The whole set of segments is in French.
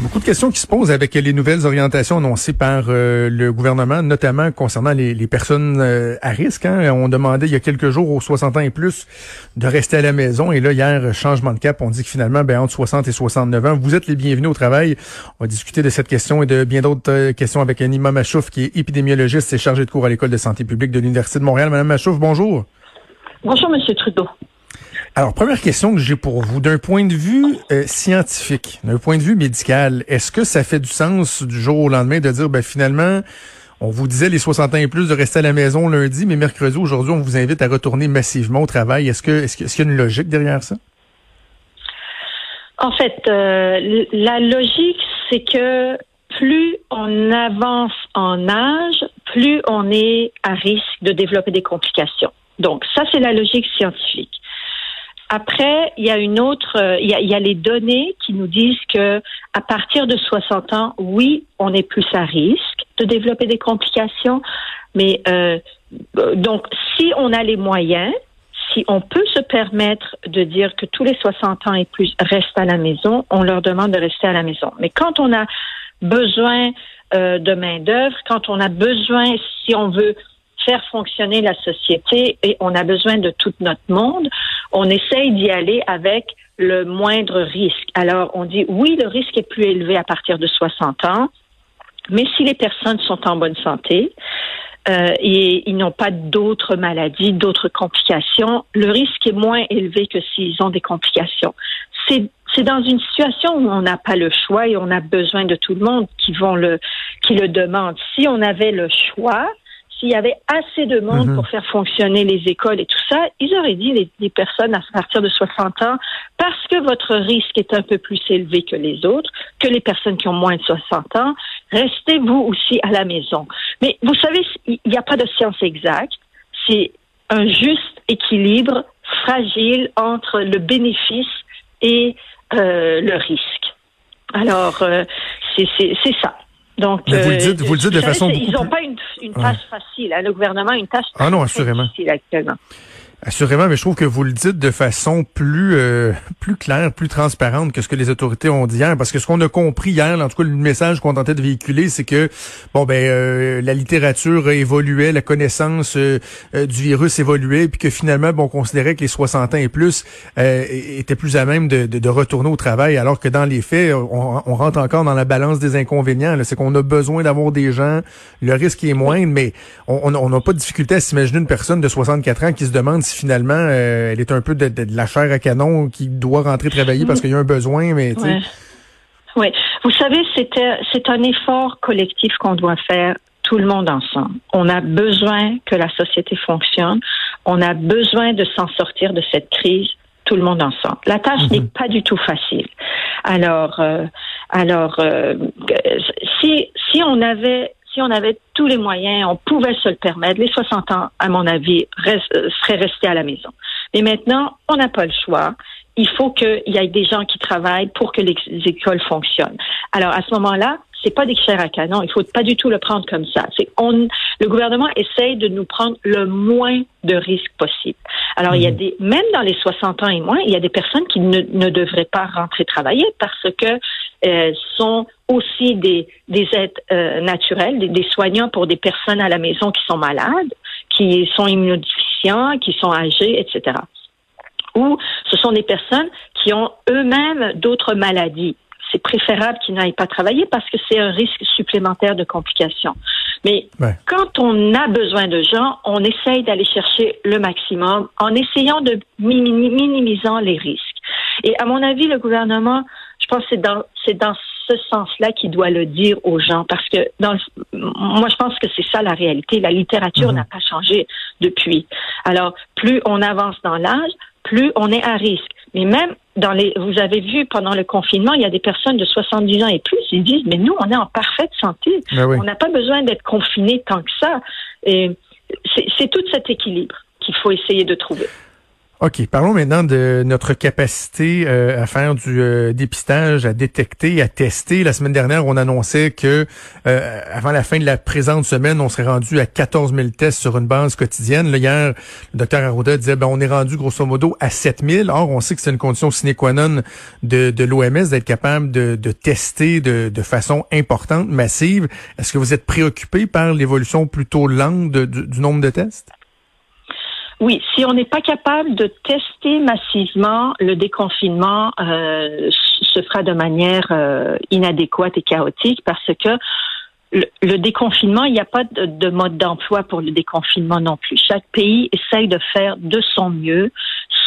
Beaucoup de questions qui se posent avec les nouvelles orientations annoncées par euh, le gouvernement, notamment concernant les, personnes euh, à risque. Hein. On demandait il y a quelques jours aux 60 ans et plus de rester à la maison. Et là, hier, changement de cap, on dit que finalement, ben, entre 60 et 69 ans, vous êtes les bienvenus au travail. On va discuter de cette question et de bien d'autres euh, questions avec Anima Machouf, qui est épidémiologiste et chargé de cours à l'École de santé publique de l'Université de Montréal. Madame Machouf, bonjour. Bonjour, Monsieur Trudeau. Alors, première question que j'ai pour vous, d'un point de vue euh, scientifique, d'un point de vue médical, est-ce que ça fait du sens du jour au lendemain de dire, ben finalement, on vous disait les 60 ans et plus de rester à la maison lundi, mais mercredi, aujourd'hui, on vous invite à retourner massivement au travail? Est-ce que est-ce qu'il y a une logique derrière ça? En fait, euh, la logique, c'est que plus on avance en âge, plus on est à risque de développer des complications. Donc, ça, c'est la logique scientifique. Après, il y a une autre, euh, il y a, les données qui nous disent que à partir de 60 ans, oui, on est plus à risque de développer des complications, mais euh, donc si on a les moyens, si on peut se permettre de dire que tous les 60 ans et plus restent à la maison, on leur demande de rester à la maison. Mais quand on a besoin euh, de main d'œuvre, quand on a besoin, si on veut faire fonctionner la société et on a besoin de tout notre monde, on essaye d'y aller avec le moindre risque. Alors, on dit oui, le risque est plus élevé à partir de 60 ans, mais si les personnes sont en bonne santé, euh, et ils n'ont pas d'autres maladies, d'autres complications, le risque est moins élevé que s'ils ont des complications. C'est c'est dans une situation où on n'a pas le choix et on a besoin de tout le monde qui vont le qui le demande. Si on avait le choix, s'il y avait assez de monde mhm. pour faire fonctionner les écoles et tout ça, ils auraient dit les, personnes à partir de 60 ans, parce que votre risque est un peu plus élevé que les autres, que les personnes qui ont moins de 60 ans, restez vous aussi à la maison. Mais vous savez, il n'y a pas de science exacte. C'est un juste équilibre fragile entre le bénéfice et euh, le risque. Alors, euh, c'est ça. Donc, vous le dites, vous le dites de façon. Ils n'ont pas une, une tâche facile. Hein. Le gouvernement a une tâche ah non, assurément. facile actuellement. Assurément, mais je trouve que vous le dites de façon plus euh, plus claire, plus transparente que ce que les autorités ont dit hier. Parce que ce qu'on a compris hier, en tout cas le message qu'on tentait de véhiculer, c'est que bon ben euh, la littérature évoluait, la connaissance euh, du virus évoluait, puis que finalement, bon, on considérait que les 60 ans et plus étaient plus à même de, de, retourner au travail, alors que dans les faits, on, on rentre encore dans la balance des inconvénients. C'est qu'on a besoin d'avoir des gens, le risque est moindre, mais on n'a pas de difficulté à s'imaginer une personne de 64 ans qui se demande finalement euh, elle est un peu de, la chair à canon qui doit rentrer travailler parce qu'il y a un besoin, mais tu sais. Oui. Vous savez, c'est un effort collectif qu'on doit faire tout le monde ensemble. On a besoin que la société fonctionne. On a besoin de s'en sortir de cette crise tout le monde ensemble. La tâche mhm. n'est pas du tout facile. Alors, euh, alors, euh, si si on avait on avait tous les moyens, on pouvait se le permettre. Les 60 ans, à mon avis, euh, seraient restés à la maison. Mais maintenant, on n'a pas le choix. Il faut qu'il y ait des gens qui travaillent pour que les écoles fonctionnent. Alors, à ce moment-là, c'est pas des chairs à canon. Il faut pas du tout le prendre comme ça. C'est on, le gouvernement essaye de nous prendre le moins de risques possible. Alors, il y a mhm. des, même dans les 60 ans et moins, il y a des personnes qui ne, ne devraient pas rentrer travailler parce que euh, sont aussi des, des aides euh, naturelles, des, des, soignants pour des personnes à la maison qui sont malades, qui sont immunodéficients, qui sont âgés, etc. Ou ce sont des personnes qui ont eux-mêmes d'autres maladies c'est préférable qu'ils n'aillent pas travailler parce que c'est un risque supplémentaire de complications. Mais quand on a besoin de gens, on essaye d'aller chercher le maximum en essayant de minimisant les risques. Et à mon avis, le gouvernement, je pense que c'est dans, c'est dans ce sens-là qu'il doit le dire aux gens parce que dans moi je pense que c'est ça la réalité. La littérature mhm. n'a pas changé depuis. Alors plus on avance dans l'âge, plus on est à risque. Mais même dans les, vous avez vu pendant le confinement, il y a des personnes de 70 ans et plus, ils disent, mais nous, on est en parfaite santé. Ben on n'a pas besoin d'être confiné tant que ça. Et c'est tout cet équilibre qu'il faut essayer de trouver. OK, parlons maintenant de notre capacité euh, à faire du euh, dépistage, à détecter, à tester. La semaine dernière, on annonçait que euh, avant la fin de la présente semaine, on serait rendu à 14 000 tests sur une base quotidienne. Là, hier, le docteur Arruda disait ben, on est rendu grosso modo à 7 000. Or, on sait que c'est une condition sine qua non de, de l'OMS d'être capable de, de tester de, de, façon importante, massive. Est-ce que vous êtes préoccupé par l'évolution plutôt lente du nombre de tests? Oui, si on n'est pas capable de tester massivement, le déconfinement euh, se fera de manière euh, inadéquate et chaotique parce que le, déconfinement, il n'y a pas de, de mode d'emploi pour le déconfinement non plus. Chaque pays essaye de faire de son mieux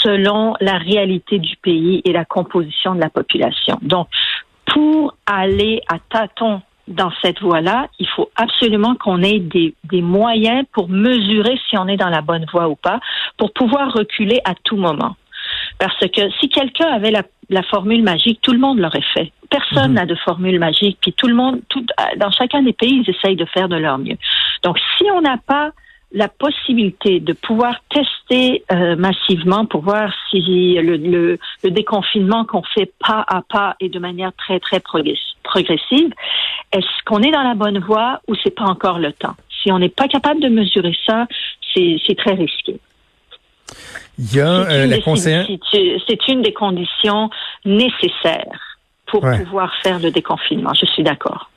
selon la réalité du pays et la composition de la population. Donc, pour aller à tâtons dans cette voie-là, il faut absolument qu'on ait des, des, moyens pour mesurer si on est dans la bonne voie ou pas, pour pouvoir reculer à tout moment. Parce que si quelqu'un avait la, la, formule magique, tout le monde l'aurait fait. Personne mhm. n'a de formule magique, puis tout le monde, tout, dans chacun des pays, ils essayent de faire de leur mieux. Donc, si on n'a pas la possibilité de pouvoir tester euh, massivement pour voir si le, le, le déconfinement qu'on fait pas à pas et de manière très très progressive, est-ce qu'on est dans la bonne voie ou c'est pas encore le temps? Si on n'est pas capable de mesurer ça, c'est très risqué. Il y a euh, la conseillère. C'est une des conditions nécessaires pour pouvoir faire le déconfinement. Je suis d'accord.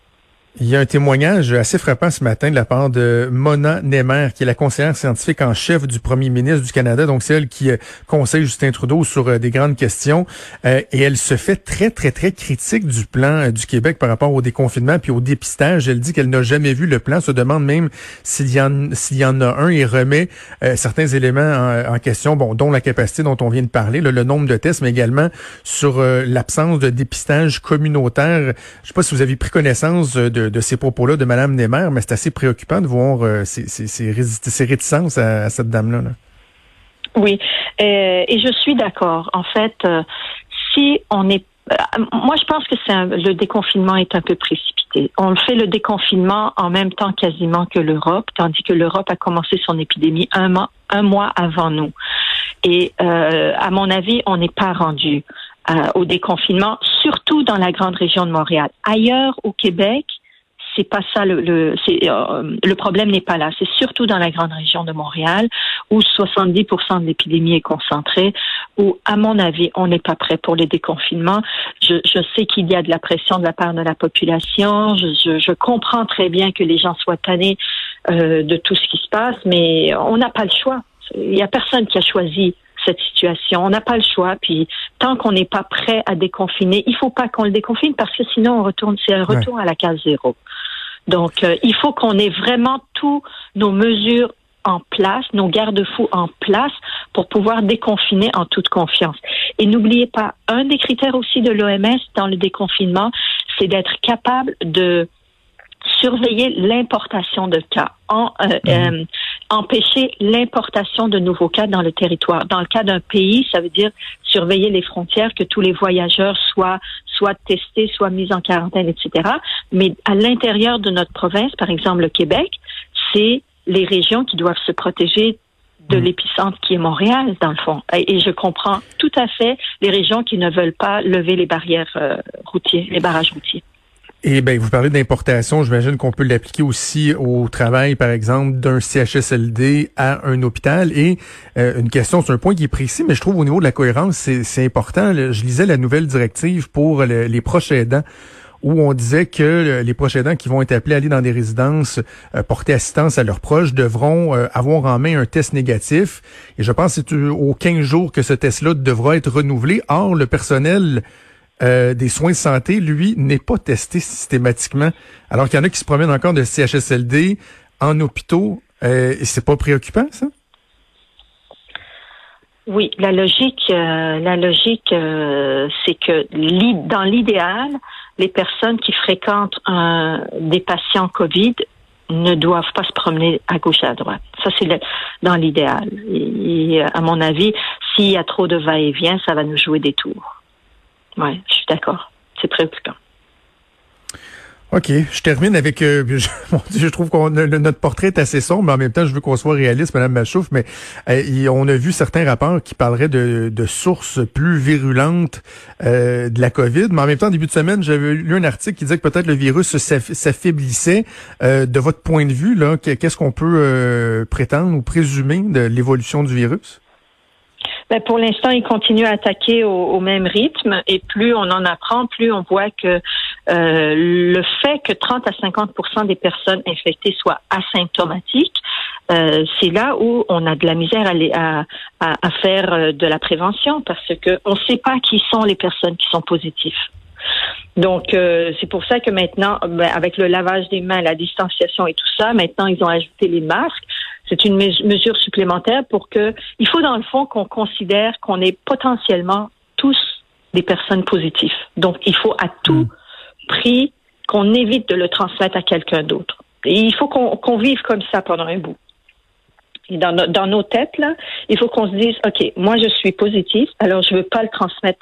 Il y a un témoignage assez frappant ce matin de la part de Mona Nemer, qui est la conseillère scientifique en chef du premier ministre du Canada. Donc, c'est elle qui euh, conseille Justin Trudeau sur euh, des grandes questions. Euh, et elle se fait très, très, très critique du plan du Québec par rapport au déconfinement puis au dépistage. Elle dit qu'elle n'a jamais vu le plan, se demande même s'il y, en, s'il y en a un et remet certains éléments en, question, bon, dont la capacité dont on vient de parler, le nombre de tests, mais également sur l'absence de dépistage communautaire. Je sais pas si vous avez pris connaissance de de, ces propos-là de Mme Nemer, mais c'est assez préoccupant de voir euh, ces, réticences à, cette dame-là. Oui, euh, et je suis d'accord. En fait, euh, si on est moi, je pense que le déconfinement est un peu précipité. On fait le déconfinement en même temps quasiment que l'Europe, tandis que l'Europe a commencé son épidémie un mois avant nous. Et à mon avis, on n'est pas rendu au déconfinement, surtout dans la grande région de Montréal. Ailleurs au Québec, c'est pas ça le le, euh, le problème n'est pas là. C'est surtout dans la grande région de Montréal où 70% de l'épidémie est concentrée. Où, à mon avis, on n'est pas prêt pour les déconfinements. Je, je sais qu'il y a de la pression de la part de la population. Je, je, je comprends très bien que les gens soient tannés euh, de tout ce qui se passe, mais on n'a pas le choix. Il y a personne qui a choisi cette situation. On n'a pas le choix. Puis tant qu'on n'est pas prêt à déconfiner, il faut pas qu'on le déconfine parce que sinon on retourne, c'est un retour à la case zéro. Donc euh, il faut qu'on ait vraiment tous nos mesures en place, nos garde-fous en place pour pouvoir déconfiner en toute confiance. Et n'oubliez pas, un des critères aussi de l'OMS dans le déconfinement, c'est d'être capable de surveiller l'importation de cas, en, euh, mhm. euh, empêcher l'importation de nouveaux cas dans le territoire. Dans le cas d'un pays, ça veut dire surveiller les frontières, que tous les voyageurs soient soit testés, soit mis en quarantaine, etc. Mais à l'intérieur de notre province, par exemple le Québec, c'est les régions qui doivent se protéger de mhm. l'épicentre qui est Montréal, dans le fond. Et, je comprends tout à fait les régions qui ne veulent pas lever les barrières euh, routiers, les barrages routiers. Et ben, vous parlez d'importation, j'imagine qu'on peut l'appliquer aussi au travail, par exemple, d'un CHSLD à un hôpital. Et euh, une question, c'est un point qui est précis, mais je trouve au niveau de la cohérence, c'est important. Je lisais la nouvelle directive pour les proches aidants où on disait que les proches aidants qui vont être appelés à aller dans des résidences euh, porter assistance à leurs proches devront euh, avoir en main un test négatif. Et je pense que c'est aux 15 jours que ce test-là devra être renouvelé. Or, le personnel euh, des soins de santé, lui, n'est pas testé systématiquement. Alors qu'il y en a qui se promènent encore de CHSLD en hôpitaux. Euh, c'est pas préoccupant, ça? Oui, la logique, euh, la logique, euh, c'est que dans l'idéal, les personnes qui fréquentent des patients Covid ne doivent pas se promener à gauche et à droite. Ça, c'est dans l'idéal. Et, à mon avis, s'il y a trop de va-et-vient, ça va nous jouer des tours. Oui, je suis d'accord. C'est préoccupant. OK, je termine avec euh, je, je, trouve qu'on notre portrait est assez sombre, mais en même temps, je veux qu'on soit réaliste, Madame Machouf, mais euh, on a vu certains rapports qui parleraient de, de sources plus virulentes euh, de la COVID, mais en même temps, début de semaine, j'avais lu un article qui disait que peut-être le virus s'affaiblissait. de votre point de vue, là, qu'est-ce qu'on peut prétendre ou présumer de l'évolution du virus? Ben pour l'instant, il continue à attaquer au, au, même rythme et plus on en apprend, plus on voit que euh, le fait que 30 à 50% des personnes infectées soient asymptomatiques, euh, c'est là où on a de la misère à, à, à faire euh, de la prévention parce que on ne sait pas qui sont les personnes qui sont positives. Donc, euh, c'est pour ça que maintenant, ben, avec le lavage des mains, la distanciation et tout ça, maintenant, ils ont ajouté les masques. C'est une mesure supplémentaire pour que, il faut dans le fond qu'on considère qu'on est potentiellement tous des personnes positives. Donc, il faut à tout mm. prix qu'on évite de le transmettre à quelqu'un d'autre. Et il faut qu'on vive comme ça pendant un bout. Et dans, dans nos têtes, là, il faut qu'on se dise, OK, moi, je suis positive, alors je ne veux pas le transmettre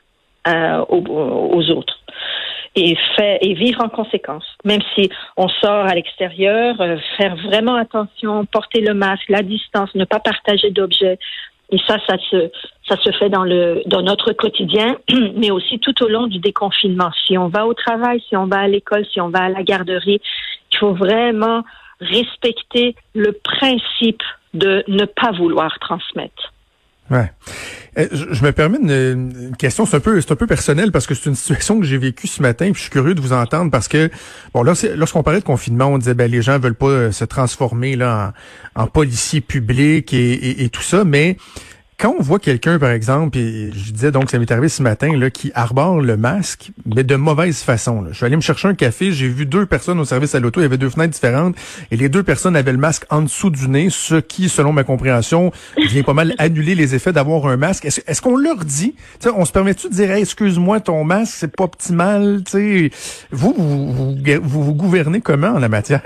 euh, aux, aux autres et fait et vivre en conséquence. Même si on sort à l'extérieur, euh, faire vraiment attention, porter le masque, la distance, ne pas partager d'objets. Et ça, ça se ça se fait dans le dans notre quotidien, mais aussi tout au long du déconfinement. Si on va au travail, si on va à l'école, si on va à la garderie, il faut vraiment respecter le principe de ne pas vouloir transmettre. Ouais. Euh, je, me permets une, question, c'est un peu, c'est un peu personnel parce que c'est une situation que j'ai vécue ce matin. Puis je suis curieux de vous entendre parce que bon là, lorsqu'on parlait de confinement, on disait ben les gens veulent pas euh, se transformer là en, en policiers publics et, et tout ça, mais quand on voit quelqu'un, par exemple, et je disais donc, ça m'est arrivé ce matin, là, qui arbore le masque, mais de mauvaise façon. Là. Je suis allé me chercher un café, j'ai vu deux personnes au service à l'auto, il y avait deux fenêtres différentes, et les deux personnes avaient le masque en dessous du nez, ce qui, selon ma compréhension, vient pas mal annuler les effets d'avoir un masque. Est-ce, qu'on leur dit, on se permet-tu de dire, excuse-moi, ton masque, c'est pas optimal, tu vous vous, vous, vous, vous gouvernez comment en la matière?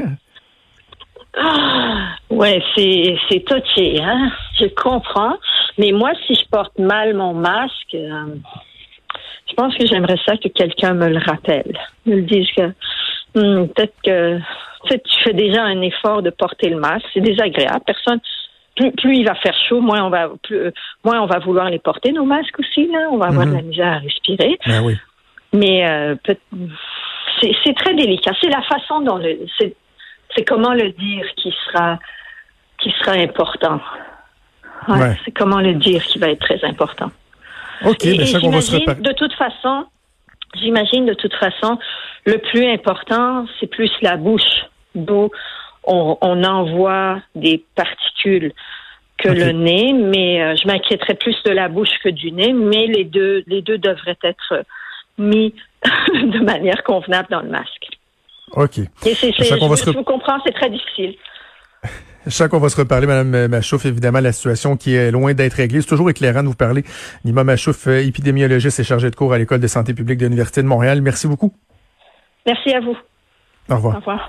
Ah, ouais, c'est, c'est touché, hein? Je comprends. Mais moi, si je porte mal mon masque, euh, je pense que j'aimerais ça que quelqu'un me le rappelle, me le dise que hmm, peut-être que tu fais déjà un effort de porter le masque, c'est désagréable. Personne, plus, plus, il va faire chaud, moins on va, plus, moins on va vouloir les porter nos masques aussi. Là, on va avoir de la mhm. misère à respirer. Ben oui. Mais euh, c'est très délicat. C'est la façon dont le, c'est comment le dire qui sera qui sera important. C'est comment le dire qui va être très important. OK, et, ben, De toute façon, j'imagine de toute façon, le plus important, c'est plus la bouche, d'où on, envoie des particules que le nez, mais euh, je m'inquiéterais plus de la bouche que du nez, mais les deux, les deux devraient être mis de manière convenable dans le masque. OK. Et c'est, je, vous comprends, c'est très difficile. Je sens qu'on va se reparler, Madame Machouf. Évidemment, la situation qui est loin d'être réglée. C'est toujours éclairant de vous parler. Nima Machouf, euh, épidémiologiste et chargé de cours à l'École de santé publique de l'Université de Montréal. Merci beaucoup. Merci à vous. Au revoir. Au revoir.